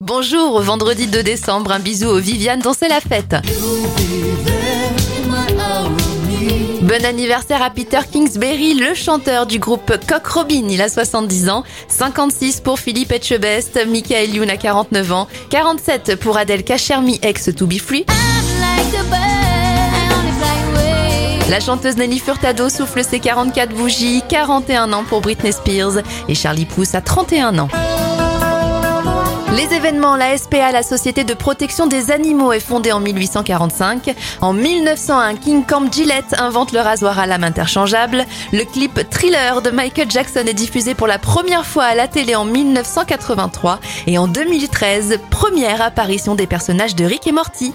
Bonjour, vendredi 2 décembre, un bisou aux Viviane dont c'est la fête. Bon anniversaire à Peter Kingsbury, le chanteur du groupe Cock Robin, il a 70 ans, 56 pour Philippe Etchebest, Michael Youn a 49 ans, 47 pour Adèle Kachermi, ex To Be Free. La chanteuse Nelly Furtado souffle ses 44 bougies, 41 ans pour Britney Spears et Charlie Pousse a 31 ans. Les événements, la SPA, la Société de protection des animaux, est fondée en 1845. En 1901, King Camp Gillette invente le rasoir à lame interchangeable. Le clip Thriller de Michael Jackson est diffusé pour la première fois à la télé en 1983. Et en 2013, première apparition des personnages de Rick et Morty.